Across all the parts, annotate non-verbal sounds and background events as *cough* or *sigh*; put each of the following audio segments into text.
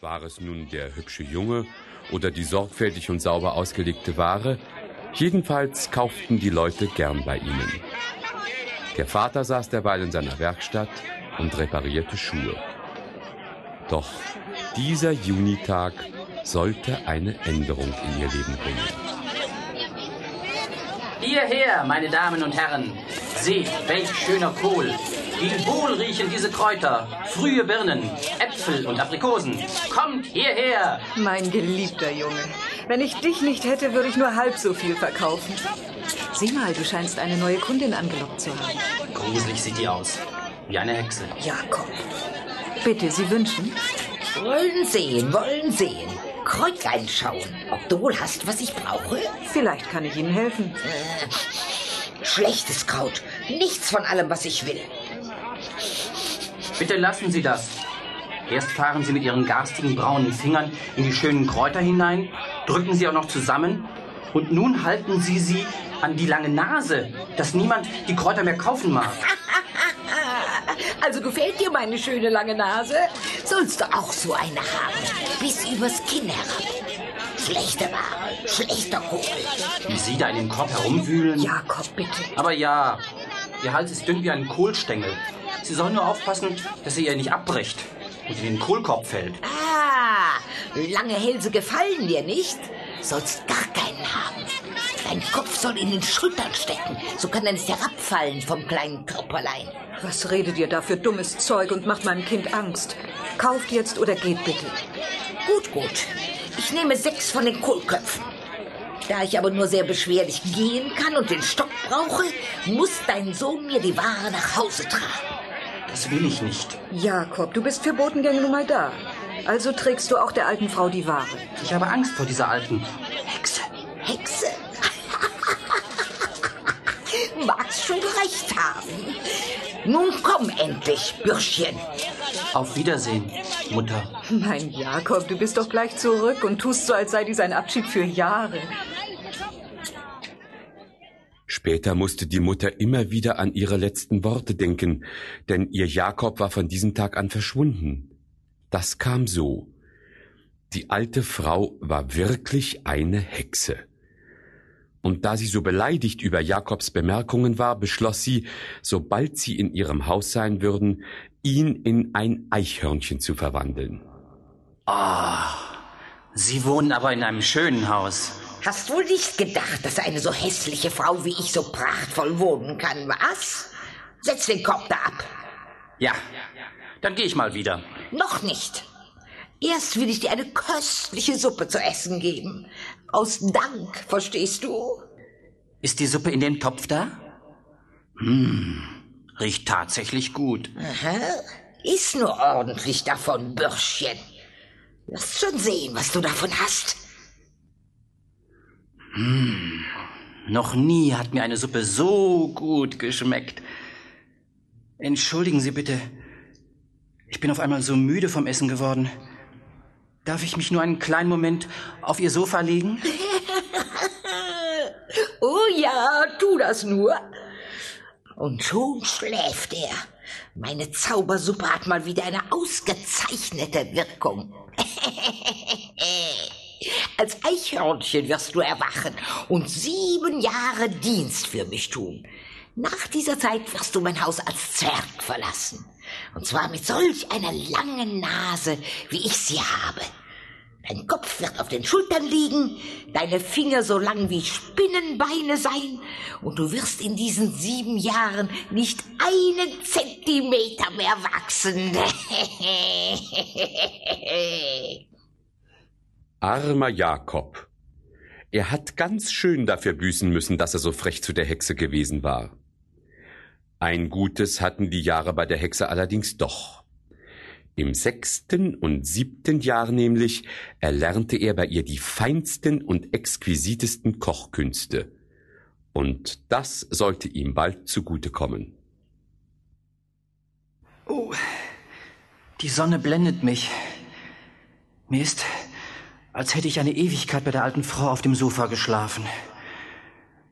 War es nun der hübsche Junge oder die sorgfältig und sauber ausgelegte Ware, jedenfalls kauften die Leute gern bei ihnen. Der Vater saß derweil in seiner Werkstatt und reparierte Schuhe. Doch dieser Junitag sollte eine Änderung in ihr Leben bringen. Hierher, meine Damen und Herren. Seht, welch schöner Kohl. Wie wohl riechen diese Kräuter. Frühe Birnen, Äpfel und Aprikosen. Kommt hierher. Mein geliebter Junge. Wenn ich dich nicht hätte, würde ich nur halb so viel verkaufen. Sieh mal, du scheinst eine neue Kundin angelockt zu haben. Gruselig sieht die aus. Wie eine Hexe. Jakob. Bitte, Sie wünschen? Wollen sehen, wollen sehen. Kräutlein schauen, ob du wohl hast, was ich brauche. Vielleicht kann ich Ihnen helfen. Äh, schlechtes Kraut. Nichts von allem, was ich will. Bitte lassen Sie das. Erst fahren Sie mit Ihren garstigen braunen Fingern in die schönen Kräuter hinein, drücken sie auch noch zusammen und nun halten Sie sie an die lange Nase, dass niemand die Kräuter mehr kaufen mag. *laughs* Also gefällt dir meine schöne lange Nase? Sollst du auch so eine haben, bis übers Kinn herab. Schlechte Ware, schlechter Kohl. Wie Sie da in dem Korb herumwühlen? Jakob, bitte. Aber ja, Ihr Hals ist dünn wie ein Kohlstängel. Sie sollen nur aufpassen, dass er ihr nicht abbricht und in den Kohlkorb fällt. Ah, lange Hälse gefallen dir nicht? Sollst gar keinen haben. Dein Kopf soll in den Schultern stecken. So kann er nicht herabfallen vom kleinen Körperlein. Was redet ihr da für dummes Zeug und macht meinem Kind Angst? Kauft jetzt oder geht bitte. Gut, gut. Ich nehme sechs von den Kohlköpfen. Da ich aber nur sehr beschwerlich gehen kann und den Stock brauche, muss dein Sohn mir die Ware nach Hause tragen. Das will ich nicht. Jakob, du bist für Botengänge nun mal da. Also trägst du auch der alten Frau die Ware. Ich habe Angst vor dieser alten Hexe. Hexe? Magst schon recht haben. Nun komm endlich, Bürschchen. Auf Wiedersehen, Mutter. Mein Jakob, du bist doch gleich zurück und tust so, als sei dies ein Abschied für Jahre. Später musste die Mutter immer wieder an ihre letzten Worte denken, denn ihr Jakob war von diesem Tag an verschwunden. Das kam so. Die alte Frau war wirklich eine Hexe. Und da sie so beleidigt über Jakobs Bemerkungen war, beschloss sie, sobald sie in ihrem Haus sein würden, ihn in ein Eichhörnchen zu verwandeln. Ah, oh, Sie wohnen aber in einem schönen Haus. Hast wohl nicht gedacht, dass eine so hässliche Frau wie ich so prachtvoll wohnen kann, was? Setz den Kopf da ab. Ja, dann gehe ich mal wieder. Noch nicht. Erst will ich dir eine köstliche Suppe zu essen geben. Aus Dank, verstehst du? Ist die Suppe in dem Topf da? Hm, riecht tatsächlich gut. Aha. Iss nur ordentlich davon, Bürschchen. Wirst schon sehen, was du davon hast. Hm, noch nie hat mir eine Suppe so gut geschmeckt. Entschuldigen Sie bitte. Ich bin auf einmal so müde vom Essen geworden. Darf ich mich nur einen kleinen Moment auf Ihr Sofa legen? *laughs* oh ja, tu das nur. Und schon schläft er. Meine Zaubersuppe hat mal wieder eine ausgezeichnete Wirkung. *laughs* Als Eichhörnchen wirst du erwachen und sieben Jahre Dienst für mich tun. Nach dieser Zeit wirst du mein Haus als Zwerg verlassen. Und zwar mit solch einer langen Nase, wie ich sie habe. Dein Kopf wird auf den Schultern liegen, deine Finger so lang wie Spinnenbeine sein, und du wirst in diesen sieben Jahren nicht einen Zentimeter mehr wachsen. *laughs* Armer Jakob. Er hat ganz schön dafür büßen müssen, dass er so frech zu der Hexe gewesen war. Ein Gutes hatten die Jahre bei der Hexe allerdings doch. Im sechsten und siebten Jahr nämlich erlernte er bei ihr die feinsten und exquisitesten Kochkünste. Und das sollte ihm bald zugute kommen. Oh, die Sonne blendet mich. Mir ist, als hätte ich eine Ewigkeit bei der alten Frau auf dem Sofa geschlafen.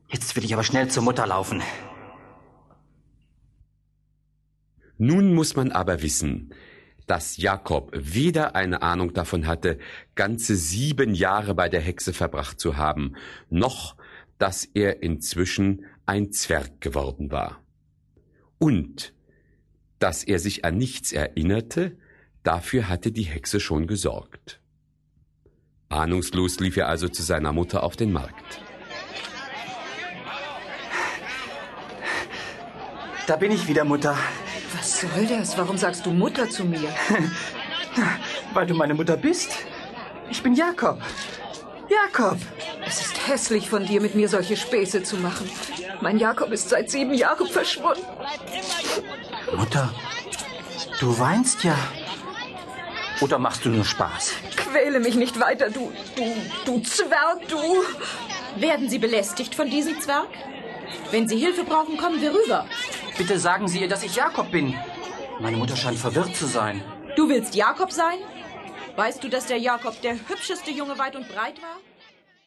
Jetzt will ich aber schnell zur Mutter laufen. Nun muss man aber wissen, dass Jakob weder eine Ahnung davon hatte, ganze sieben Jahre bei der Hexe verbracht zu haben, noch dass er inzwischen ein Zwerg geworden war. Und dass er sich an nichts erinnerte, dafür hatte die Hexe schon gesorgt. Ahnungslos lief er also zu seiner Mutter auf den Markt. Da bin ich wieder, Mutter. Was soll das? Warum sagst du Mutter zu mir? *laughs* Weil du meine Mutter bist. Ich bin Jakob. Jakob. Es ist hässlich von dir, mit mir solche Späße zu machen. Mein Jakob ist seit sieben Jahren verschwunden. Mutter, du weinst ja. Oder machst du nur Spaß? Quäle mich nicht weiter, du, du, du Zwerg, du. Werden Sie belästigt von diesem Zwerg? Wenn Sie Hilfe brauchen, kommen wir rüber. Bitte sagen Sie ihr, dass ich Jakob bin. Meine Mutter scheint verwirrt zu sein. Du willst Jakob sein? Weißt du, dass der Jakob der hübscheste Junge weit und breit war?